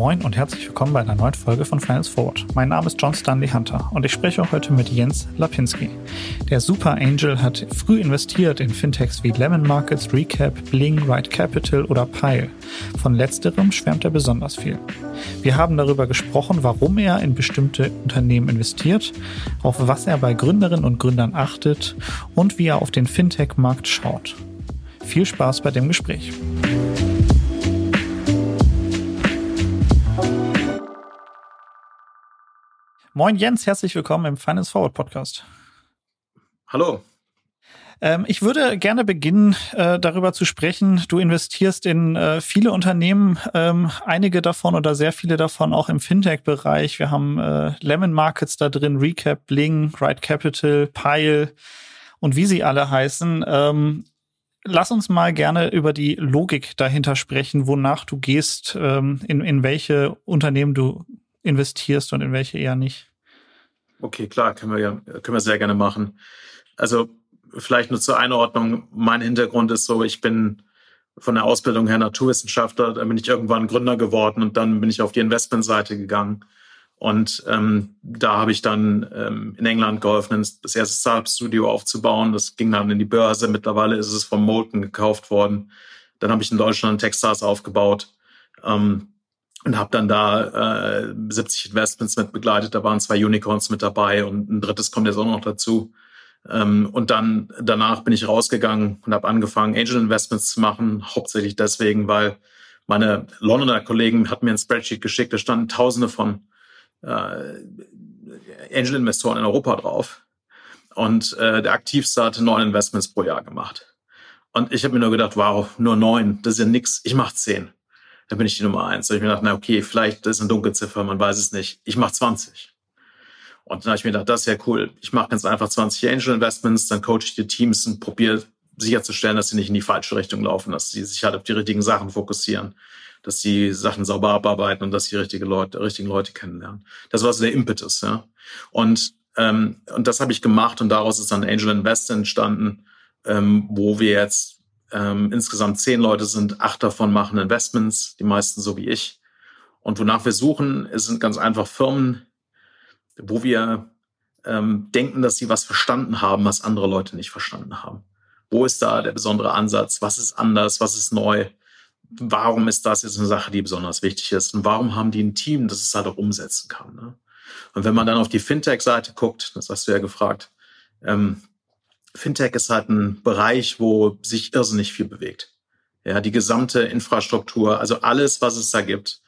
Moin und herzlich willkommen bei einer neuen Folge von Finance Forward. Mein Name ist John Stanley Hunter und ich spreche heute mit Jens Lapinski. Der Super Angel hat früh investiert in Fintechs wie Lemon Markets, Recap, Bling, Right Capital oder Pile. Von letzterem schwärmt er besonders viel. Wir haben darüber gesprochen, warum er in bestimmte Unternehmen investiert, auf was er bei Gründerinnen und Gründern achtet und wie er auf den Fintech-Markt schaut. Viel Spaß bei dem Gespräch. Moin Jens, herzlich willkommen im Finance Forward Podcast. Hallo. Ähm, ich würde gerne beginnen, äh, darüber zu sprechen. Du investierst in äh, viele Unternehmen, ähm, einige davon oder sehr viele davon auch im Fintech-Bereich. Wir haben äh, Lemon Markets da drin, Recap, Bling, Right Capital, Pile und wie sie alle heißen. Ähm, lass uns mal gerne über die Logik dahinter sprechen, wonach du gehst, ähm, in, in welche Unternehmen du investierst und in welche eher nicht. Okay, klar, können wir können wir sehr gerne machen. Also vielleicht nur zur Einordnung. Mein Hintergrund ist so, ich bin von der Ausbildung her Naturwissenschaftler, dann bin ich irgendwann Gründer geworden und dann bin ich auf die Investmentseite gegangen. Und ähm, da habe ich dann ähm, in England geholfen, das erste Startup-Studio aufzubauen. Das ging dann in die Börse. Mittlerweile ist es von Molten gekauft worden. Dann habe ich in Deutschland Techstars aufgebaut. Ähm, und habe dann da äh, 70 Investments mit begleitet. Da waren zwei Unicorns mit dabei und ein drittes kommt jetzt auch noch dazu. Ähm, und dann danach bin ich rausgegangen und habe angefangen, Angel Investments zu machen, hauptsächlich deswegen, weil meine Londoner Kollegen hatten mir ein Spreadsheet geschickt, da standen Tausende von äh, Angel-Investoren in Europa drauf. Und äh, der aktivste hatte neun Investments pro Jahr gemacht. Und ich habe mir nur gedacht, wow, nur neun, das ist ja nix. Ich mache zehn da bin ich die Nummer eins. Da habe ich mir gedacht, na okay, vielleicht ist eine Dunkelziffer, man weiß es nicht. Ich mache 20. Und dann habe ich mir gedacht, das ist ja cool. Ich mache ganz einfach 20 Angel Investments, dann coach ich die Teams und probiere sicherzustellen, dass sie nicht in die falsche Richtung laufen, dass sie sich halt auf die richtigen Sachen fokussieren, dass sie Sachen sauber abarbeiten und dass sie richtige Leute, richtigen Leute kennenlernen. Das war so der Impetus, ja. Und ähm, und das habe ich gemacht und daraus ist dann Angel Invest entstanden, ähm, wo wir jetzt ähm, insgesamt zehn Leute sind, acht davon machen Investments, die meisten so wie ich. Und wonach wir suchen, sind ganz einfach Firmen, wo wir ähm, denken, dass sie was verstanden haben, was andere Leute nicht verstanden haben. Wo ist da der besondere Ansatz? Was ist anders? Was ist neu? Warum ist das jetzt eine Sache, die besonders wichtig ist? Und warum haben die ein Team, das es halt auch umsetzen kann? Ne? Und wenn man dann auf die Fintech-Seite guckt, das hast du ja gefragt, ähm, Fintech ist halt ein Bereich, wo sich irrsinnig viel bewegt. Ja, die gesamte Infrastruktur, also alles, was es da gibt,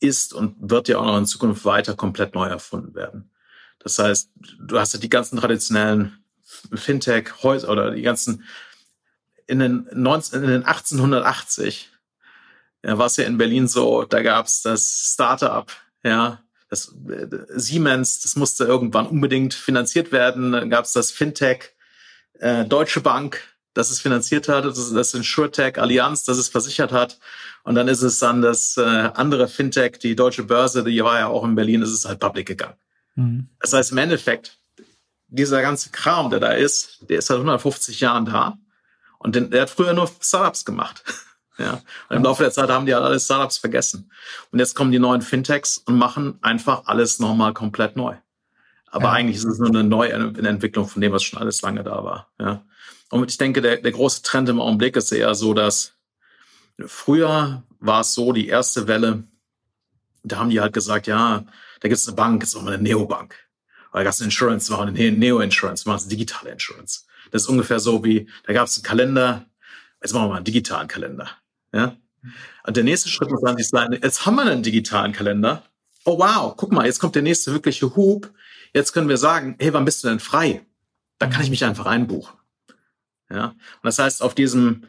ist und wird ja auch noch in Zukunft weiter komplett neu erfunden werden. Das heißt, du hast ja die ganzen traditionellen Fintech Häuser oder die ganzen in den, 19, in den 1880 ja, war es ja in Berlin so, da gab es das Startup, ja, das äh, Siemens, das musste irgendwann unbedingt finanziert werden. Dann gab es das Fintech, äh, Deutsche Bank, das es finanziert hat, das das InsurTech, Allianz, das es versichert hat. Und dann ist es dann das äh, andere Fintech, die Deutsche Börse, die war ja auch in Berlin, ist es halt public gegangen. Mhm. Das heißt, im Endeffekt, dieser ganze Kram, der da ist, der ist seit 150 Jahren da. Und den, der hat früher nur Startups gemacht. ja. Und im Laufe der Zeit haben die halt alle Startups vergessen. Und jetzt kommen die neuen Fintechs und machen einfach alles nochmal komplett neu. Aber ja. eigentlich ist es nur eine neue Entwicklung von dem, was schon alles lange da war. Ja. Und ich denke, der, der große Trend im Augenblick ist eher so, dass früher war es so, die erste Welle, da haben die halt gesagt, ja, da gibt es eine Bank, jetzt machen wir eine Neobank. Oder da gab es eine Insurance, machen wir eine Neo-Insurance, machen wir eine digitale Insurance. Das ist ungefähr so wie, da gab es einen Kalender, jetzt machen wir mal einen digitalen Kalender. Ja? Und der nächste Schritt muss dann sein, jetzt haben wir einen digitalen Kalender. Oh wow, guck mal, jetzt kommt der nächste wirkliche Hub. Jetzt können wir sagen, hey, wann bist du denn frei? Da kann ich mich einfach einbuchen. Ja, und das heißt, auf diesem,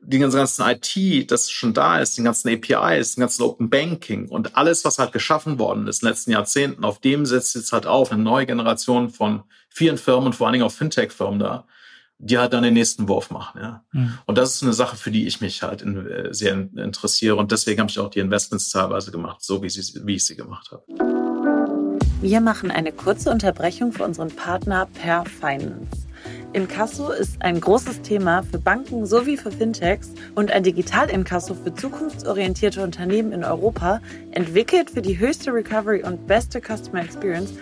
die ganzen IT, das schon da ist, den ganzen APIs, den ganzen Open Banking und alles, was halt geschaffen worden ist in den letzten Jahrzehnten, auf dem setzt jetzt halt auf eine neue Generation von vielen Firmen und vor allen Dingen auch Fintech-Firmen da, die halt dann den nächsten Wurf machen. Ja. Mhm. Und das ist eine Sache, für die ich mich halt in, äh, sehr interessiere. Und deswegen habe ich auch die Investments teilweise gemacht, so wie, sie, wie ich sie gemacht habe. Wir machen eine kurze Unterbrechung für unseren Partner Per Finance. Inkasso ist ein großes Thema für Banken sowie für Fintechs und ein Digital-Inkasso für zukunftsorientierte Unternehmen in Europa, entwickelt für die höchste Recovery und beste Customer Experience.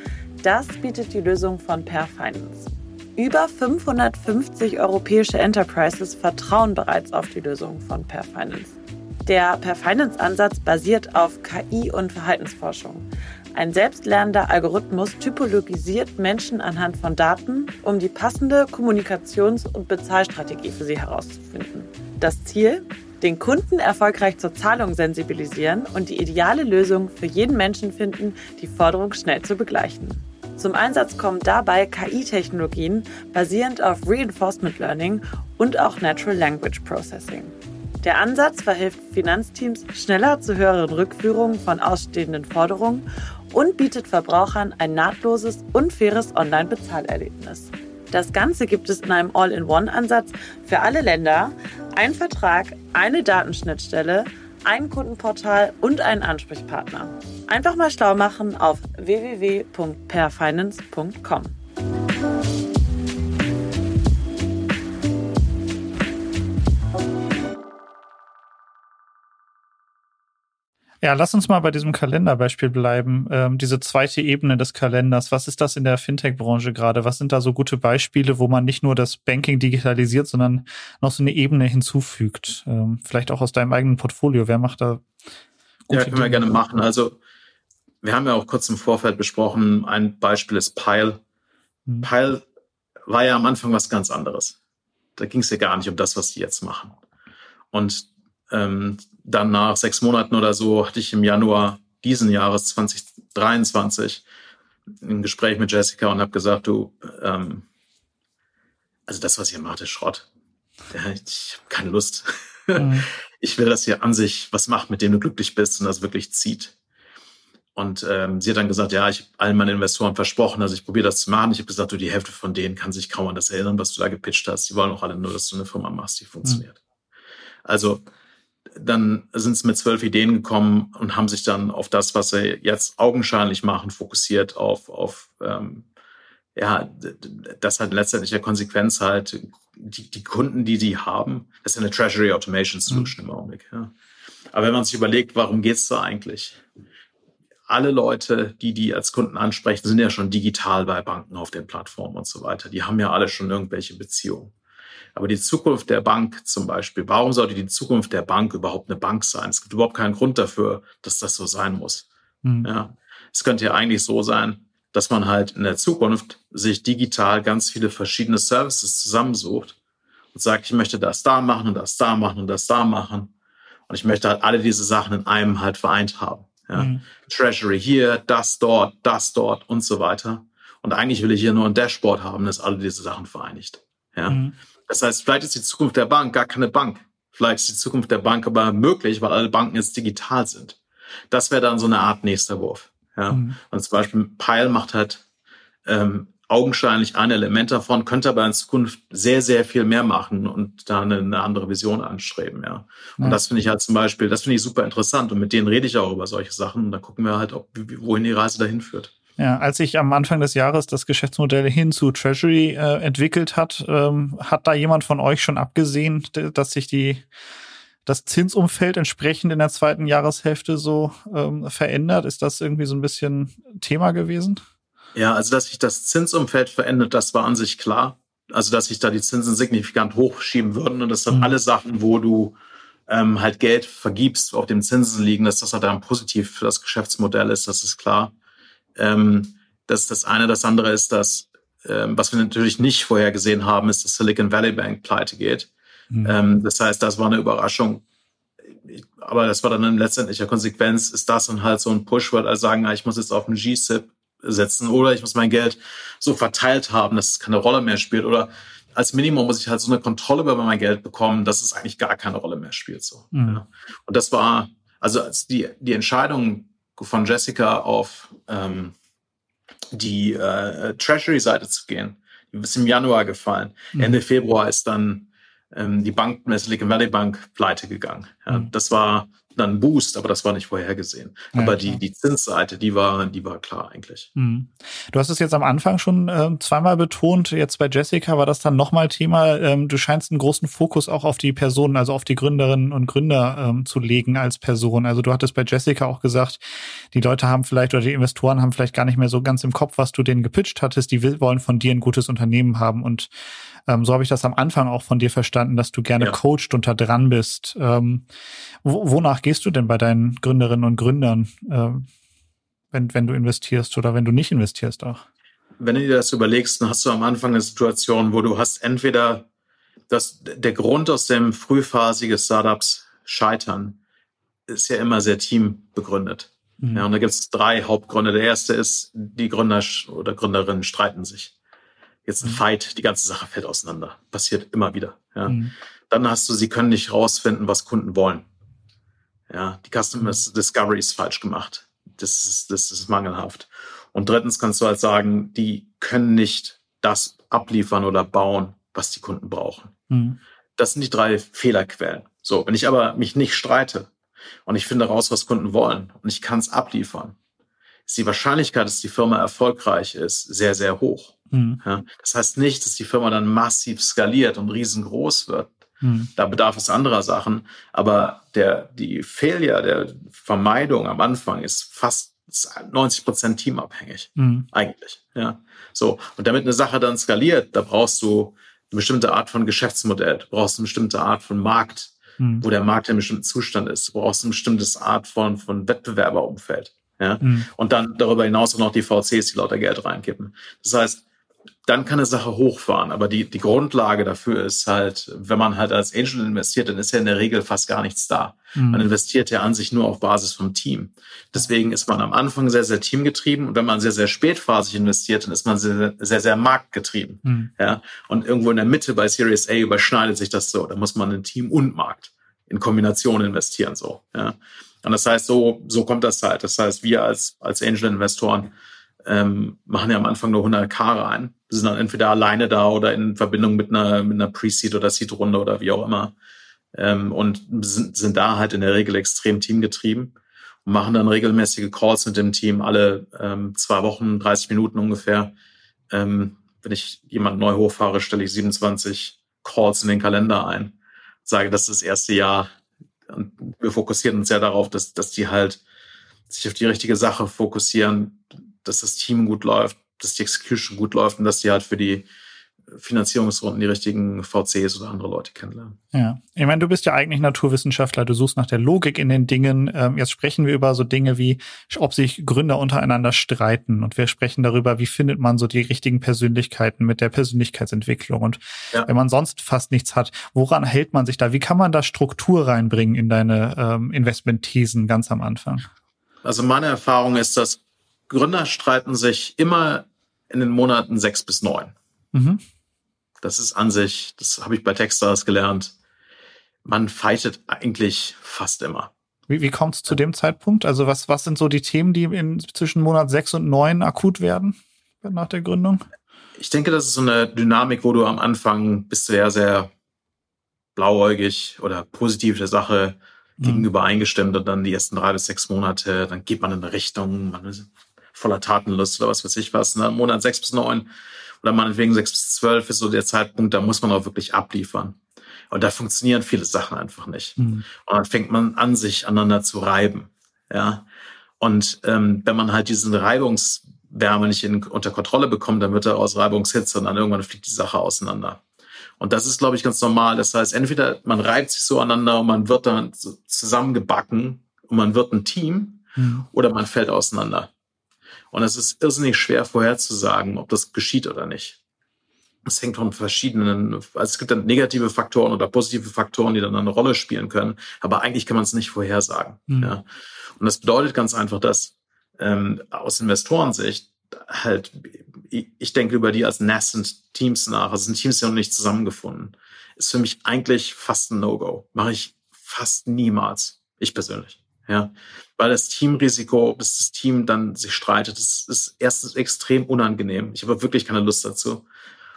Das bietet die Lösung von Per Finance. Über 550 europäische Enterprises vertrauen bereits auf die Lösung von Per Finance. Der Per Finance Ansatz basiert auf KI und Verhaltensforschung. Ein selbstlernender Algorithmus typologisiert Menschen anhand von Daten, um die passende Kommunikations- und Bezahlstrategie für sie herauszufinden. Das Ziel? Den Kunden erfolgreich zur Zahlung sensibilisieren und die ideale Lösung für jeden Menschen finden, die Forderung schnell zu begleichen. Zum Einsatz kommen dabei KI-Technologien basierend auf Reinforcement Learning und auch Natural Language Processing. Der Ansatz verhilft Finanzteams schneller zu höheren Rückführungen von ausstehenden Forderungen und bietet Verbrauchern ein nahtloses und faires Online-Bezahlerlebnis. Das Ganze gibt es in einem All-in-One-Ansatz für alle Länder, ein Vertrag, eine Datenschnittstelle, ein Kundenportal und einen Ansprechpartner. Einfach mal schlau machen auf www.perfinance.com. Ja, lass uns mal bei diesem Kalenderbeispiel bleiben. Ähm, diese zweite Ebene des Kalenders. Was ist das in der Fintech-Branche gerade? Was sind da so gute Beispiele, wo man nicht nur das Banking digitalisiert, sondern noch so eine Ebene hinzufügt? Ähm, vielleicht auch aus deinem eigenen Portfolio. Wer macht da? Ja, können wir gerne machen. Also, wir haben ja auch kurz im Vorfeld besprochen, ein Beispiel ist Pile. Hm. Pile war ja am Anfang was ganz anderes. Da ging es ja gar nicht um das, was die jetzt machen. Und ähm, dann nach sechs Monaten oder so hatte ich im Januar diesen Jahres 2023 ein Gespräch mit Jessica und habe gesagt, du, ähm, also das, was ihr macht, ist Schrott. Ich habe keine Lust. Mhm. Ich will, dass ihr an sich was macht, mit dem du glücklich bist und das wirklich zieht. Und ähm, sie hat dann gesagt, ja, ich habe allen meinen Investoren versprochen, also ich probiere das zu machen. Ich habe gesagt, du, die Hälfte von denen kann sich kaum an das erinnern, was du da gepitcht hast. Die wollen auch alle nur, dass du eine Firma machst, die funktioniert. Mhm. Also dann sind sie mit zwölf Ideen gekommen und haben sich dann auf das, was sie jetzt augenscheinlich machen, fokussiert, auf, auf ähm, ja, das halt letztendlich der Konsequenz halt, die, die Kunden, die die haben, das ist eine Treasury Automation Solution mhm. im Augenblick. Ja. Aber wenn man sich überlegt, warum geht's da eigentlich? Alle Leute, die die als Kunden ansprechen, sind ja schon digital bei Banken auf den Plattformen und so weiter. Die haben ja alle schon irgendwelche Beziehungen. Aber die Zukunft der Bank zum Beispiel, warum sollte die Zukunft der Bank überhaupt eine Bank sein? Es gibt überhaupt keinen Grund dafür, dass das so sein muss. Mhm. Ja, es könnte ja eigentlich so sein, dass man halt in der Zukunft sich digital ganz viele verschiedene Services zusammensucht und sagt, ich möchte das da machen und das da machen und das da machen. Und ich möchte halt alle diese Sachen in einem halt vereint haben. Ja. Mhm. Treasury hier, das dort, das dort und so weiter. Und eigentlich will ich hier nur ein Dashboard haben, das alle diese Sachen vereinigt. Ja. Mhm. Das heißt, vielleicht ist die Zukunft der Bank gar keine Bank. Vielleicht ist die Zukunft der Bank aber möglich, weil alle Banken jetzt digital sind. Das wäre dann so eine Art nächster Wurf. Ja. Mhm. Und zum Beispiel Pile macht halt ähm, augenscheinlich ein Element davon, könnte aber in Zukunft sehr, sehr viel mehr machen und da eine, eine andere Vision anstreben, ja. Und ja. das finde ich halt zum Beispiel, das finde ich super interessant und mit denen rede ich auch über solche Sachen und da gucken wir halt, ob, wohin die Reise dahin führt. Ja, als ich am Anfang des Jahres das Geschäftsmodell hin zu Treasury äh, entwickelt hat, ähm, hat da jemand von euch schon abgesehen, dass sich die das Zinsumfeld entsprechend in der zweiten Jahreshälfte so ähm, verändert? Ist das irgendwie so ein bisschen Thema gewesen? Ja, also dass sich das Zinsumfeld verändert, das war an sich klar. Also dass sich da die Zinsen signifikant hochschieben würden und das sind mhm. alle Sachen, wo du ähm, halt Geld vergibst, auf dem Zinsen liegen, dass das halt dann positiv für das Geschäftsmodell ist, das ist klar. Ähm, das ist das eine. Das andere ist, dass, ähm, was wir natürlich nicht vorher gesehen haben, ist, dass Silicon Valley Bank pleite geht. Mhm. Ähm, das heißt, das war eine Überraschung. Aber das war dann in letztendlicher Konsequenz, ist das dann halt so ein Push, weil alle sagen, ich muss jetzt auf einen G-SIP setzen oder ich muss mein Geld so verteilt haben, dass es keine Rolle mehr spielt oder als Minimum muss ich halt so eine Kontrolle über mein Geld bekommen, dass es eigentlich gar keine Rolle mehr spielt. So. Mhm. Ja. Und das war, also als die, die Entscheidung von Jessica auf ähm, die äh, Treasury-Seite zu gehen. Die ist im Januar gefallen. Mhm. Ende Februar ist dann ähm, die Bank, Silicon Valley Bank, pleite gegangen. Ja, mhm. Das war dann einen Boost, aber das war nicht vorhergesehen. Ja, aber die, die Zinsseite, die war, die war klar eigentlich. Mhm. Du hast es jetzt am Anfang schon äh, zweimal betont. Jetzt bei Jessica war das dann nochmal Thema. Ähm, du scheinst einen großen Fokus auch auf die Personen, also auf die Gründerinnen und Gründer ähm, zu legen als Person. Also du hattest bei Jessica auch gesagt, die Leute haben vielleicht oder die Investoren haben vielleicht gar nicht mehr so ganz im Kopf, was du denen gepitcht hattest. Die wollen von dir ein gutes Unternehmen haben und ähm, so habe ich das am Anfang auch von dir verstanden, dass du gerne ja. coacht und da dran bist. Ähm, wonach gehst du denn bei deinen Gründerinnen und Gründern, äh, wenn, wenn du investierst oder wenn du nicht investierst auch? Wenn du dir das überlegst, dann hast du am Anfang eine Situation, wo du hast entweder das, der Grund aus dem frühphasige Startups scheitern, ist ja immer sehr teambegründet. Mhm. Ja, und da gibt es drei Hauptgründe. Der erste ist, die Gründer oder Gründerinnen streiten sich jetzt ein mhm. Fight, die ganze Sache fällt auseinander. Passiert immer wieder. Ja. Mhm. Dann hast du, sie können nicht rausfinden, was Kunden wollen. Ja, die Customer mhm. Discovery ist falsch gemacht. Das ist, das ist mangelhaft. Und drittens kannst du halt sagen, die können nicht das abliefern oder bauen, was die Kunden brauchen. Mhm. Das sind die drei Fehlerquellen. So, wenn ich aber mich nicht streite und ich finde raus, was Kunden wollen und ich kann es abliefern, ist die Wahrscheinlichkeit, dass die Firma erfolgreich ist, sehr, sehr hoch. Mhm. Ja, das heißt nicht, dass die Firma dann massiv skaliert und riesengroß wird. Mhm. Da bedarf es anderer Sachen. Aber der, die Failure der Vermeidung am Anfang ist fast 90 Prozent teamabhängig. Mhm. Eigentlich. Ja. So. Und damit eine Sache dann skaliert, da brauchst du eine bestimmte Art von Geschäftsmodell. Du brauchst eine bestimmte Art von Markt, mhm. wo der Markt in einem bestimmten Zustand ist. Du brauchst eine bestimmte Art von, von Wettbewerberumfeld. Ja? Mhm. Und dann darüber hinaus auch noch die VCs, die lauter Geld reinkippen. Das heißt, dann kann eine Sache hochfahren. Aber die, die Grundlage dafür ist halt, wenn man halt als Angel investiert, dann ist ja in der Regel fast gar nichts da. Mhm. Man investiert ja an sich nur auf Basis vom Team. Deswegen ist man am Anfang sehr, sehr teamgetrieben. Und wenn man sehr, sehr spätphasig investiert, dann ist man sehr, sehr, sehr marktgetrieben. Mhm. Ja. Und irgendwo in der Mitte bei Series A überschneidet sich das so. Da muss man in Team und Markt in Kombination investieren, so. Ja. Und das heißt, so, so kommt das halt. Das heißt, wir als, als Angel-Investoren ähm, machen ja am Anfang nur 100 K rein. Wir sind dann entweder alleine da oder in Verbindung mit einer, mit einer Pre-Seed oder Seed-Runde oder wie auch immer. Ähm, und sind, sind da halt in der Regel extrem teamgetrieben und machen dann regelmäßige Calls mit dem Team alle ähm, zwei Wochen, 30 Minuten ungefähr. Ähm, wenn ich jemand neu hochfahre, stelle ich 27 Calls in den Kalender ein. Sage, das ist das erste Jahr. Und wir fokussieren uns ja darauf, dass, dass die halt sich auf die richtige Sache fokussieren, dass das Team gut läuft, dass die Execution gut läuft und dass die halt für die Finanzierungsrunden die richtigen VCs oder andere Leute kennenlernen. Ja, ich meine, du bist ja eigentlich Naturwissenschaftler, du suchst nach der Logik in den Dingen. Ähm, jetzt sprechen wir über so Dinge wie, ob sich Gründer untereinander streiten und wir sprechen darüber, wie findet man so die richtigen Persönlichkeiten mit der Persönlichkeitsentwicklung und ja. wenn man sonst fast nichts hat, woran hält man sich da? Wie kann man da Struktur reinbringen in deine ähm, Investment-Thesen ganz am Anfang? Also meine Erfahrung ist, dass Gründer streiten sich immer in den Monaten sechs bis neun. Mhm. Das ist an sich, das habe ich bei Techstars gelernt. Man fightet eigentlich fast immer. Wie, wie kommt es zu dem Zeitpunkt? Also was, was sind so die Themen, die in, zwischen Monat sechs und neun akut werden nach der Gründung? Ich denke, das ist so eine Dynamik, wo du am Anfang bist ja sehr blauäugig oder positiv der Sache mhm. gegenüber eingestimmt und dann die ersten drei bis sechs Monate, dann geht man in eine Richtung, man voller Tatenlust oder was weiß ich was. Ne? Monat sechs bis neun oder meinetwegen sechs bis zwölf ist so der Zeitpunkt, da muss man auch wirklich abliefern. Und da funktionieren viele Sachen einfach nicht. Mhm. Und dann fängt man an, sich aneinander zu reiben. Ja. Und ähm, wenn man halt diesen Reibungswärme nicht in, unter Kontrolle bekommt, dann wird daraus Reibungshitze und dann irgendwann fliegt die Sache auseinander. Und das ist, glaube ich, ganz normal. Das heißt, entweder man reibt sich so aneinander und man wird dann zusammengebacken und man wird ein Team mhm. oder man fällt auseinander. Und es ist irrsinnig schwer vorherzusagen, ob das geschieht oder nicht. Es hängt von verschiedenen, also es gibt dann negative Faktoren oder positive Faktoren, die dann eine Rolle spielen können. Aber eigentlich kann man es nicht vorhersagen. Mhm. Ja. Und das bedeutet ganz einfach, dass ähm, aus Investorensicht halt, ich denke über die als nascent Teams nach, also sind Teams die noch nicht zusammengefunden, ist für mich eigentlich fast ein No-Go. Mache ich fast niemals. Ich persönlich. Ja, weil das Teamrisiko, bis das Team dann sich streitet, das ist erstens extrem unangenehm. Ich habe wirklich keine Lust dazu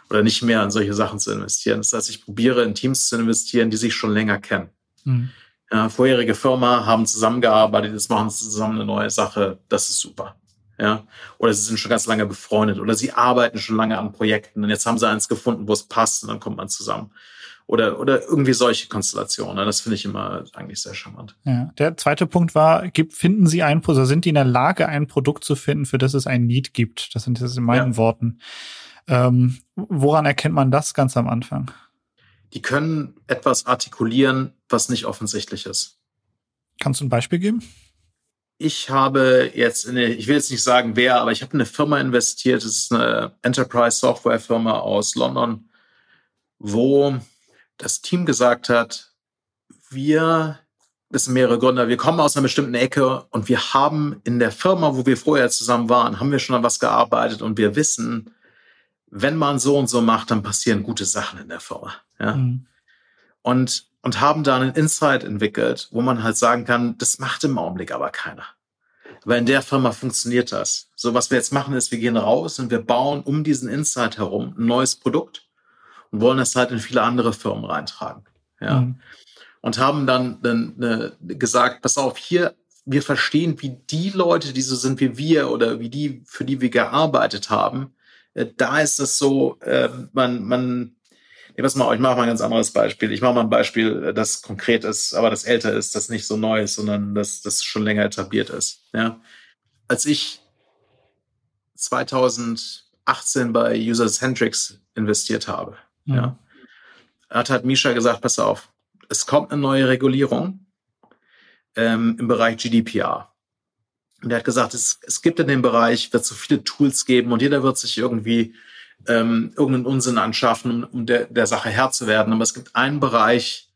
oder nicht mehr in solche Sachen zu investieren. Das heißt, ich probiere in Teams zu investieren, die sich schon länger kennen. Mhm. Ja, vorherige Firma haben zusammengearbeitet, jetzt machen sie zusammen eine neue Sache. Das ist super. Ja, oder sie sind schon ganz lange befreundet oder sie arbeiten schon lange an Projekten und jetzt haben sie eins gefunden, wo es passt und dann kommt man zusammen. Oder, oder irgendwie solche Konstellationen. Das finde ich immer eigentlich sehr charmant. Ja. Der zweite Punkt war, gibt, finden Sie ein, oder sind die in der Lage, ein Produkt zu finden, für das es ein Need gibt? Das sind jetzt in meinen ja. Worten. Ähm, woran erkennt man das ganz am Anfang? Die können etwas artikulieren, was nicht offensichtlich ist. Kannst du ein Beispiel geben? Ich habe jetzt, eine, ich will jetzt nicht sagen wer, aber ich habe eine Firma investiert, das ist eine Enterprise Software Firma aus London, wo das Team gesagt hat, wir, das sind mehrere Gründer, wir kommen aus einer bestimmten Ecke und wir haben in der Firma, wo wir vorher zusammen waren, haben wir schon an was gearbeitet und wir wissen, wenn man so und so macht, dann passieren gute Sachen in der Firma. Ja? Mhm. Und, und haben da einen Insight entwickelt, wo man halt sagen kann, das macht im Augenblick aber keiner. Aber in der Firma funktioniert das. So, was wir jetzt machen, ist, wir gehen raus und wir bauen um diesen Insight herum ein neues Produkt und wollen es halt in viele andere Firmen reintragen. Ja. Mhm. Und haben dann, dann äh, gesagt, pass auf, hier, wir verstehen, wie die Leute, die so sind wie wir oder wie die, für die wir gearbeitet haben, äh, da ist es so, äh, man, man, nee, was mal, ich mache mal ein ganz anderes Beispiel. Ich mache mal ein Beispiel, äh, das konkret ist, aber das älter ist, das nicht so neu ist, sondern das, das schon länger etabliert ist. Ja. Als ich 2018 bei User Centrics investiert habe, mhm. ja, hat halt Misha gesagt, pass auf, es kommt eine neue Regulierung ähm, im Bereich GDPR. Und er hat gesagt, es, es gibt in dem Bereich, wird so viele Tools geben und jeder wird sich irgendwie ähm, irgendeinen Unsinn anschaffen, um der, der Sache Herr zu werden. Aber es gibt einen Bereich,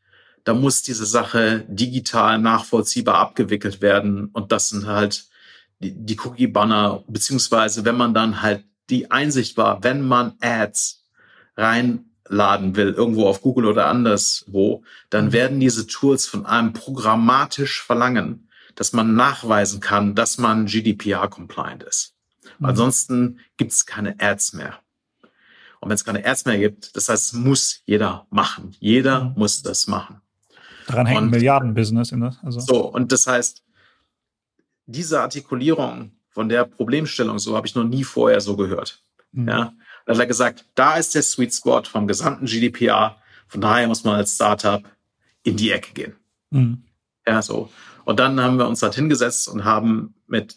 da muss diese Sache digital nachvollziehbar abgewickelt werden. Und das sind halt die, die Cookie-Banner, beziehungsweise wenn man dann halt die Einsicht war, wenn man Ads reinladen will, irgendwo auf Google oder anderswo, dann mhm. werden diese Tools von einem programmatisch verlangen, dass man nachweisen kann, dass man GDPR-compliant ist. Mhm. Ansonsten gibt es keine Ads mehr. Und wenn es keine Ads mehr gibt, das heißt, es muss jeder machen. Jeder mhm. muss das machen. Daran hängt ein Milliardenbusiness in das. Also. So, und das heißt, diese Artikulierung von der Problemstellung, so habe ich noch nie vorher so gehört. Mhm. Ja, da hat er gesagt, da ist der Sweet Spot vom gesamten GDPR. Von daher muss man als Startup in die Ecke gehen. Mhm. Ja, so. Und dann haben wir uns halt hingesetzt und haben mit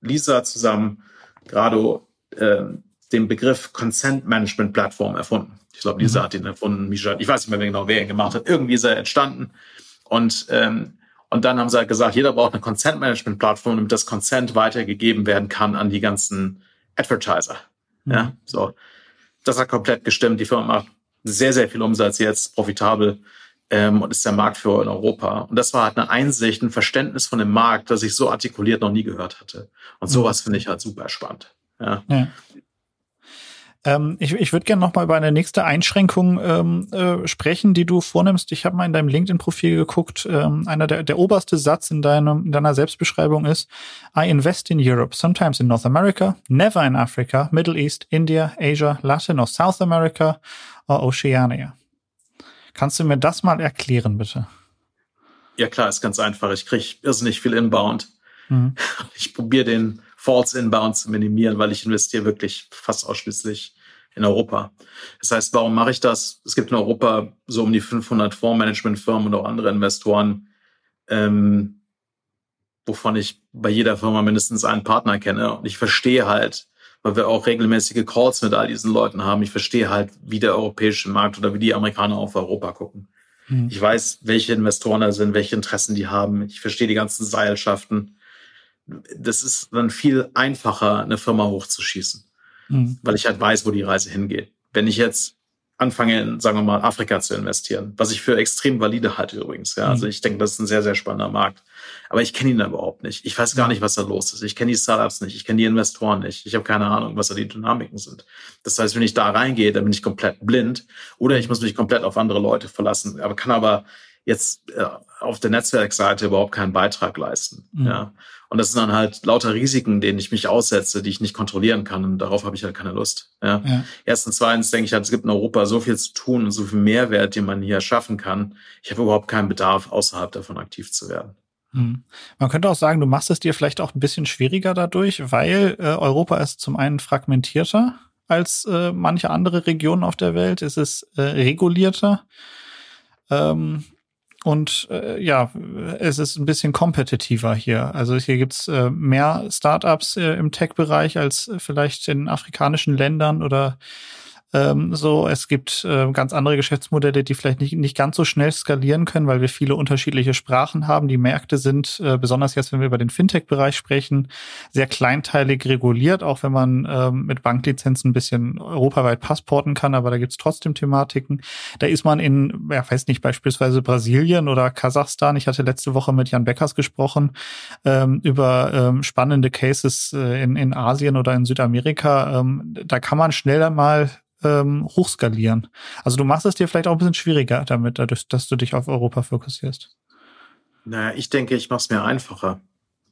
Lisa zusammen gerade äh, den Begriff Consent Management Plattform erfunden. Ich glaube, Lisa mhm. hat ihn erfunden, Misha, ich weiß nicht mehr genau, wer ihn gemacht hat. Irgendwie ist er entstanden. Und, ähm, und dann haben sie halt gesagt, jeder braucht eine Consent Management Plattform, damit das Consent weitergegeben werden kann an die ganzen Advertiser. Mhm. Ja, so. Das hat komplett gestimmt. Die Firma macht sehr, sehr viel Umsatz jetzt, profitabel ähm, und ist der Marktführer in Europa. Und das war halt eine Einsicht, ein Verständnis von dem Markt, das ich so artikuliert noch nie gehört hatte. Und sowas finde ich halt super spannend. Ja. ja. Ähm, ich ich würde gerne noch mal über eine nächste Einschränkung ähm, äh, sprechen, die du vornimmst. Ich habe mal in deinem LinkedIn-Profil geguckt. Ähm, einer der, der oberste Satz in, deinem, in deiner Selbstbeschreibung ist: I invest in Europe, sometimes in North America, never in Africa, Middle East, India, Asia, Latin or South America or Oceania. Kannst du mir das mal erklären, bitte? Ja, klar, ist ganz einfach. Ich kriege irrsinnig viel Inbound. Mhm. Ich probiere den False Inbound zu minimieren, weil ich investiere wirklich fast ausschließlich in Europa. Das heißt, warum mache ich das? Es gibt in Europa so um die 500 Fondsmanagementfirmen und auch andere Investoren, ähm, wovon ich bei jeder Firma mindestens einen Partner kenne. Und ich verstehe halt, weil wir auch regelmäßige Calls mit all diesen Leuten haben. Ich verstehe halt, wie der europäische Markt oder wie die Amerikaner auf Europa gucken. Mhm. Ich weiß, welche Investoren da sind, welche Interessen die haben. Ich verstehe die ganzen Seilschaften. Das ist dann viel einfacher, eine Firma hochzuschießen, mhm. weil ich halt weiß, wo die Reise hingeht. Wenn ich jetzt anfange, in, sagen wir mal, Afrika zu investieren, was ich für extrem valide halte übrigens. Ja. Also mhm. ich denke, das ist ein sehr, sehr spannender Markt. Aber ich kenne ihn da überhaupt nicht. Ich weiß gar nicht, was da los ist. Ich kenne die Startups nicht. Ich kenne die Investoren nicht. Ich habe keine Ahnung, was da die Dynamiken sind. Das heißt, wenn ich da reingehe, dann bin ich komplett blind oder ich muss mich komplett auf andere Leute verlassen. Aber kann aber jetzt äh, auf der Netzwerkseite überhaupt keinen Beitrag leisten. Mhm. Ja. Und das sind dann halt lauter Risiken, denen ich mich aussetze, die ich nicht kontrollieren kann. Und darauf habe ich halt keine Lust. Ja. Ja. Erstens, zweitens denke ich halt, es gibt in Europa so viel zu tun und so viel Mehrwert, den man hier schaffen kann. Ich habe überhaupt keinen Bedarf, außerhalb davon aktiv zu werden. Hm. Man könnte auch sagen, du machst es dir vielleicht auch ein bisschen schwieriger dadurch, weil äh, Europa ist zum einen fragmentierter als äh, manche andere Regionen auf der Welt. Es ist äh, regulierter. Ähm, und äh, ja, es ist ein bisschen kompetitiver hier. Also hier gibt's äh, mehr Startups äh, im Tech-Bereich als vielleicht in afrikanischen Ländern oder ähm, so. Es gibt äh, ganz andere Geschäftsmodelle, die vielleicht nicht, nicht ganz so schnell skalieren können, weil wir viele unterschiedliche Sprachen haben. Die Märkte sind, äh, besonders jetzt, wenn wir über den Fintech-Bereich sprechen, sehr kleinteilig reguliert, auch wenn man ähm, mit Banklizenzen ein bisschen europaweit passporten kann, aber da gibt's trotzdem Thematiken. Da ist man in, ja, weiß nicht, beispielsweise Brasilien oder Kasachstan. Ich hatte letzte Woche mit Jan Beckers gesprochen ähm, über ähm, spannende Cases äh, in, in Asien oder in Südamerika. Ähm, da kann man schneller mal ähm, hochskalieren. Also du machst es dir vielleicht auch ein bisschen schwieriger damit, dadurch, dass du dich auf Europa fokussierst. Naja, ich denke, ich mache es mir einfacher.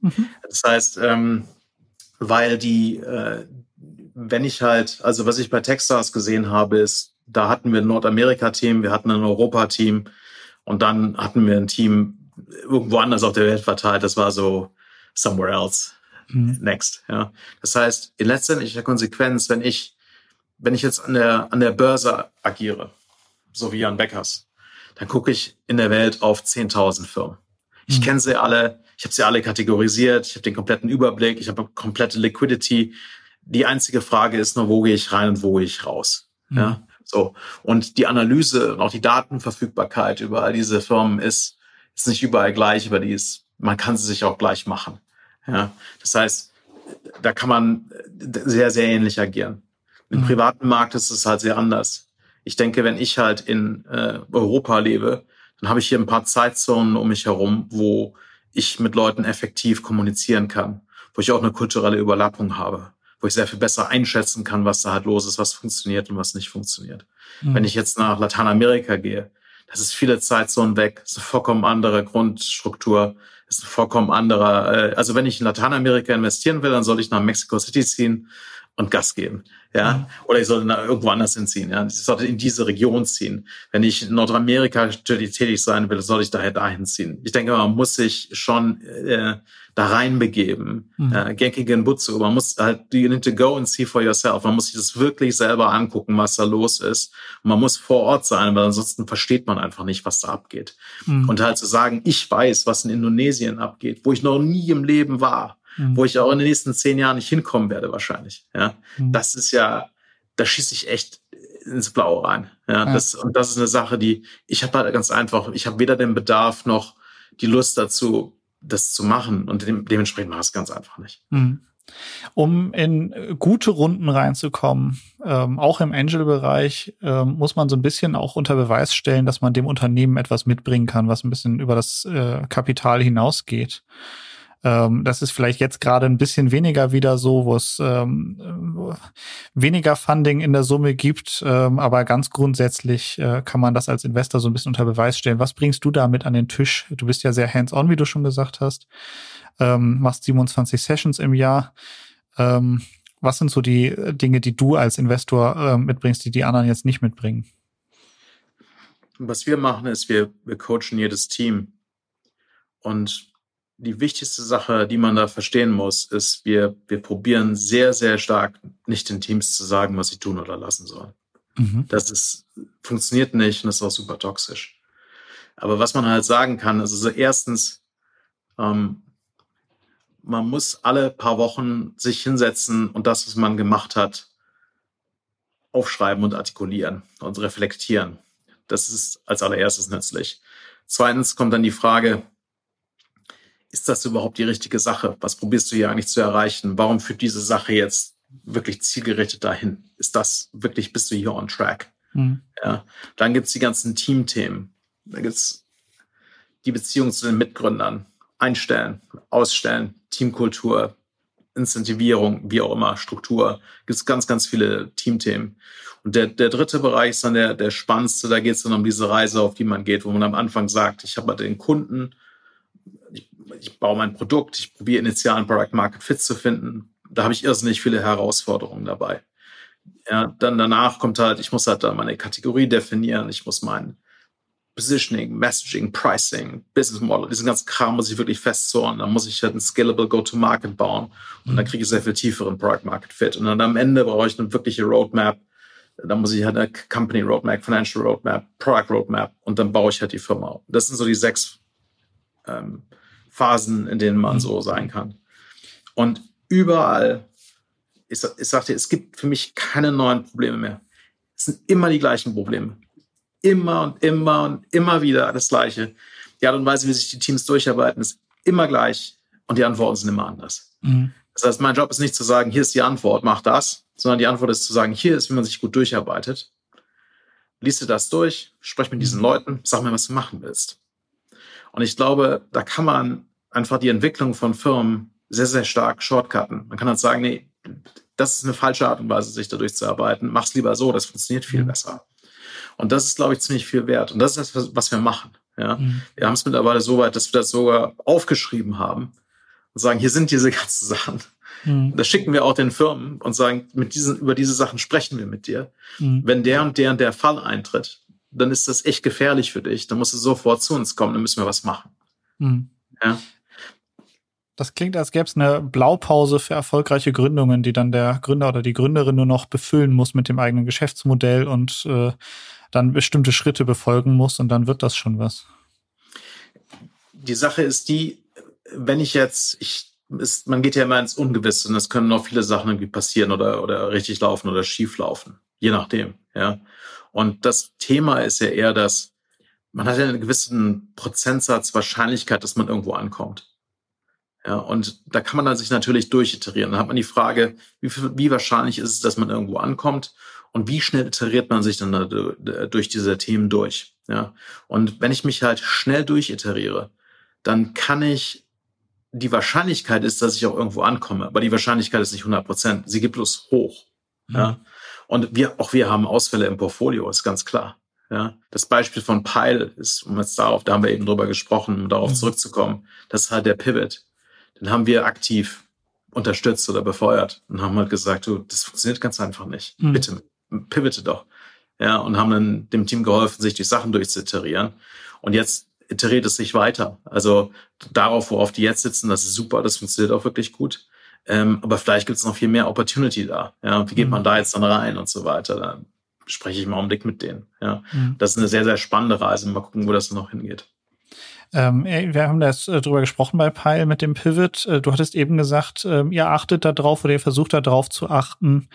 Mhm. Das heißt, ähm, weil die, äh, wenn ich halt, also was ich bei Texas gesehen habe, ist, da hatten wir ein Nordamerika-Team, wir hatten ein Europa-Team und dann hatten wir ein Team irgendwo anders auf der Welt verteilt. Das war so somewhere else, Mhm. next. Ja, das heißt, in letztendlicher Konsequenz, wenn ich wenn ich jetzt an der, an der Börse agiere, so wie Jan Beckers, dann gucke ich in der Welt auf 10.000 Firmen. Ich Mhm. kenne sie alle, ich habe sie alle kategorisiert, ich habe den kompletten Überblick, ich habe komplette Liquidity. Die einzige Frage ist nur, wo gehe ich rein und wo gehe ich raus. Mhm. Ja, so. Und die Analyse und auch die Datenverfügbarkeit über all diese Firmen ist, ist nicht überall gleich, aber die ist, man kann sie sich auch gleich machen. Ja, das heißt, da kann man sehr, sehr ähnlich agieren. Im Mhm. privaten Markt ist es halt sehr anders. Ich denke, wenn ich halt in äh, Europa lebe, dann habe ich hier ein paar Zeitzonen um mich herum, wo ich mit Leuten effektiv kommunizieren kann, wo ich auch eine kulturelle Überlappung habe, wo ich sehr viel besser einschätzen kann, was da halt los ist, was funktioniert und was nicht funktioniert. Mhm. Wenn ich jetzt nach Lateinamerika gehe, das ist viele Zeitzonen weg, das ist eine vollkommen andere Grundstruktur, das ist ein vollkommen anderer, äh, also wenn ich in Lateinamerika investieren will, dann soll ich nach Mexico City ziehen und Gas geben. Ja, Mhm. oder ich sollte irgendwo anders hinziehen. Ja, ich sollte in diese Region ziehen. Wenn ich in Nordamerika tätig sein will, soll ich daher dahin ziehen. Ich denke, man muss sich schon äh, da reinbegeben. Mhm. Äh, Genkigen Butsu. Man muss halt, you need to go and see for yourself. Man muss sich das wirklich selber angucken, was da los ist. Und man muss vor Ort sein, weil ansonsten versteht man einfach nicht, was da abgeht. Mhm. Und halt zu sagen, ich weiß, was in Indonesien abgeht, wo ich noch nie im Leben war, Mhm. wo ich auch in den nächsten zehn Jahren nicht hinkommen werde wahrscheinlich. Ja, Mhm. das ist ja, da schieße ich echt ins Blaue rein. Ja, Ja. das und das ist eine Sache, die ich habe halt ganz einfach, ich habe weder den Bedarf noch die Lust dazu, das zu machen und dem, dementsprechend mache ich es ganz einfach nicht. Mhm. Um in gute Runden reinzukommen, ähm, auch im Angel-Bereich, ähm, muss man so ein bisschen auch unter Beweis stellen, dass man dem Unternehmen etwas mitbringen kann, was ein bisschen über das äh, Kapital hinausgeht. Ähm, das ist vielleicht jetzt gerade ein bisschen weniger wieder so, wo es ähm, wo weniger Funding in der Summe gibt, ähm, aber ganz grundsätzlich äh, kann man das als Investor so ein bisschen unter Beweis stellen. Was bringst du damit an den Tisch? Du bist ja sehr hands-on, wie du schon gesagt hast ähm, machst 27 Sessions im Jahr. Ähm, was sind so die äh, Dinge, die du als Investor ähm, mitbringst, die die anderen jetzt nicht mitbringen? Was wir machen, ist, wir, wir coachen jedes Team. Und die wichtigste Sache, die man da verstehen muss, ist, wir, wir probieren sehr, sehr stark, nicht den Teams zu sagen, was sie tun oder lassen sollen. Mhm. Das ist, funktioniert nicht und ist auch super toxisch. Aber was man halt sagen kann, ist also erstens, ähm, man muss alle paar Wochen sich hinsetzen und das, was man gemacht hat, aufschreiben und artikulieren und reflektieren. Das ist als allererstes nützlich. Zweitens kommt dann die Frage, ist das überhaupt die richtige Sache? Was probierst du hier eigentlich zu erreichen? Warum führt diese Sache jetzt wirklich zielgerichtet dahin? Ist das wirklich, bist du hier on track? Mhm. Ja. Dann gibt's die ganzen Teamthemen. Da gibt's die Beziehung zu den Mitgründern. Einstellen, ausstellen, Teamkultur, Incentivierung, wie auch immer, Struktur. Gibt's ganz, ganz viele Teamthemen. Und Und der, der dritte Bereich ist dann der, der spannendste. Da geht es dann um diese Reise, auf die man geht, wo man am Anfang sagt, ich habe den Kunden, ich, ich baue mein Produkt, ich probiere initial ein Product Market Fit zu finden. Da habe ich irrsinnig viele Herausforderungen dabei. Ja, dann danach kommt halt, ich muss halt dann meine Kategorie definieren, ich muss mein Positioning, Messaging, Pricing, Business Model, diesen ganzen Kram muss ich wirklich festzornen. Dann muss ich halt ein scalable Go-to-Market bauen und dann kriege ich sehr viel tieferen Product Market Fit. Und dann am Ende brauche ich eine wirkliche Roadmap. Dann muss ich halt eine Company Roadmap, Financial Roadmap, Product Roadmap und dann baue ich halt die Firma auf. Das sind so die sechs ähm, Phasen, in denen man mhm. so sein kann. Und überall, ich, ich sagte, es gibt für mich keine neuen Probleme mehr. Es sind immer die gleichen Probleme immer und immer und immer wieder das Gleiche. Die Art und Weise, wie sich die Teams durcharbeiten, ist immer gleich und die Antworten sind immer anders. Mhm. Das heißt, mein Job ist nicht zu sagen, hier ist die Antwort, mach das, sondern die Antwort ist zu sagen, hier ist, wie man sich gut durcharbeitet. Lies dir das durch, sprech mit diesen mhm. Leuten, sag mir, was du machen willst. Und ich glaube, da kann man einfach die Entwicklung von Firmen sehr, sehr stark shortcutten. Man kann halt sagen, nee, das ist eine falsche Art und Weise, sich da durchzuarbeiten. Mach's lieber so, das funktioniert viel mhm. besser. Und das ist, glaube ich, ziemlich viel wert. Und das ist das, was wir machen. Ja? Mhm. Wir haben es mittlerweile so weit, dass wir das sogar aufgeschrieben haben und sagen, hier sind diese ganzen Sachen. Mhm. Das schicken wir auch den Firmen und sagen, mit diesen, über diese Sachen sprechen wir mit dir. Mhm. Wenn der und der und der Fall eintritt, dann ist das echt gefährlich für dich. Dann musst du sofort zu uns kommen, dann müssen wir was machen. Mhm. Ja. Das klingt, als gäbe es eine Blaupause für erfolgreiche Gründungen, die dann der Gründer oder die Gründerin nur noch befüllen muss mit dem eigenen Geschäftsmodell und äh, dann bestimmte Schritte befolgen muss und dann wird das schon was. Die Sache ist die, wenn ich jetzt, ich, ist, man geht ja immer ins Ungewisse und es können noch viele Sachen irgendwie passieren oder, oder richtig laufen oder schief laufen. Je nachdem, ja. Und das Thema ist ja eher, dass man hat ja einen gewissen Prozentsatz Wahrscheinlichkeit, dass man irgendwo ankommt. Ja, und da kann man dann sich natürlich durchiterieren. Dann hat man die Frage, wie, wie wahrscheinlich ist es, dass man irgendwo ankommt? und wie schnell iteriert man sich dann durch diese Themen durch. Ja? Und wenn ich mich halt schnell durchiteriere, dann kann ich, die Wahrscheinlichkeit ist, dass ich auch irgendwo ankomme, aber die Wahrscheinlichkeit ist nicht 100 Prozent. Sie geht bloß hoch. Mhm. Ja? Und wir, auch wir haben Ausfälle im Portfolio, ist ganz klar. Ja, das Beispiel von Pile ist, um jetzt darauf, da haben wir eben drüber gesprochen, um darauf mhm. zurückzukommen, das ist halt der Pivot. Den haben wir aktiv unterstützt oder befeuert und haben halt gesagt, du, das funktioniert ganz einfach nicht. Mhm. Bitte pivote doch. Ja, und haben dann dem Team geholfen, sich die Sachen durchzuiterieren. Und jetzt iteriert es sich weiter. Also darauf, worauf die jetzt sitzen, das ist super, das funktioniert auch wirklich gut. Ähm, aber vielleicht gibt es noch viel mehr Opportunity da. Ja, wie geht man mhm. da jetzt dann rein und so weiter? Da spreche ich mal um Blick mit denen. Ja, mhm. das ist eine sehr, sehr spannende Reise. Mal gucken, wo das noch hingeht. Ähm, wir haben das äh, drüber gesprochen bei Pile mit dem Pivot. Äh, du hattest eben gesagt, äh, ihr achtet darauf oder ihr versucht darauf zu achten,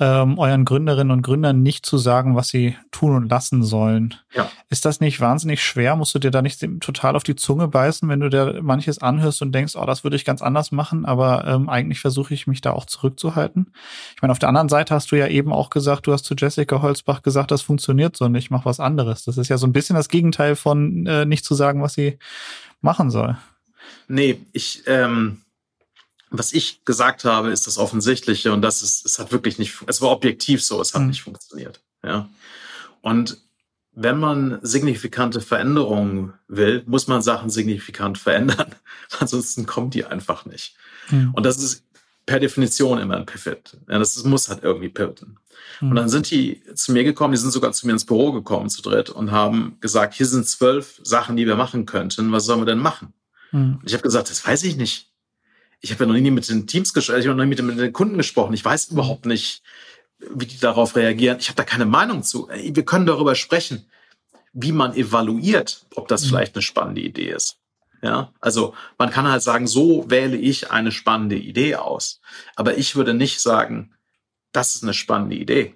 ähm, euren Gründerinnen und Gründern nicht zu sagen, was sie tun und lassen sollen. Ja. Ist das nicht wahnsinnig schwer? Musst du dir da nicht total auf die Zunge beißen, wenn du dir manches anhörst und denkst, oh, das würde ich ganz anders machen, aber ähm, eigentlich versuche ich mich da auch zurückzuhalten? Ich meine, auf der anderen Seite hast du ja eben auch gesagt, du hast zu Jessica Holzbach gesagt, das funktioniert so nicht, mach was anderes. Das ist ja so ein bisschen das Gegenteil von äh, nicht zu sagen, was sie machen soll. Nee, ich, ähm, was ich gesagt habe, ist das Offensichtliche und das ist, es hat wirklich nicht, es war objektiv so, es hat mhm. nicht funktioniert. Ja. Und wenn man signifikante Veränderungen will, muss man Sachen signifikant verändern. Ansonsten kommt die einfach nicht. Mhm. Und das ist per Definition immer ein Pivot. Ja, das muss halt irgendwie pivoten. Mhm. Und dann sind die zu mir gekommen, die sind sogar zu mir ins Büro gekommen zu dritt und haben gesagt, hier sind zwölf Sachen, die wir machen könnten. Was sollen wir denn machen? Mhm. Und ich habe gesagt, das weiß ich nicht. Ich habe ja noch nie mit den Teams gesprochen, ich habe noch nie mit, mit den Kunden gesprochen. Ich weiß überhaupt nicht, wie die darauf reagieren. Ich habe da keine Meinung zu. Wir können darüber sprechen, wie man evaluiert, ob das mhm. vielleicht eine spannende Idee ist. Ja, also man kann halt sagen, so wähle ich eine spannende Idee aus. Aber ich würde nicht sagen, das ist eine spannende Idee.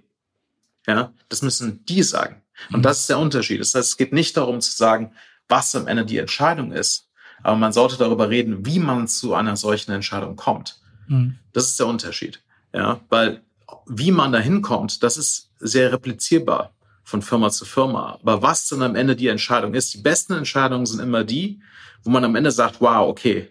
Ja, das müssen die sagen. Und mhm. das ist der Unterschied. Das heißt, es geht nicht darum zu sagen, was am Ende die Entscheidung ist. Aber man sollte darüber reden, wie man zu einer solchen Entscheidung kommt. Mhm. Das ist der Unterschied. Ja, weil wie man da hinkommt, das ist sehr replizierbar von Firma zu Firma. Aber was dann am Ende die Entscheidung ist, die besten Entscheidungen sind immer die, wo man am Ende sagt, wow, okay,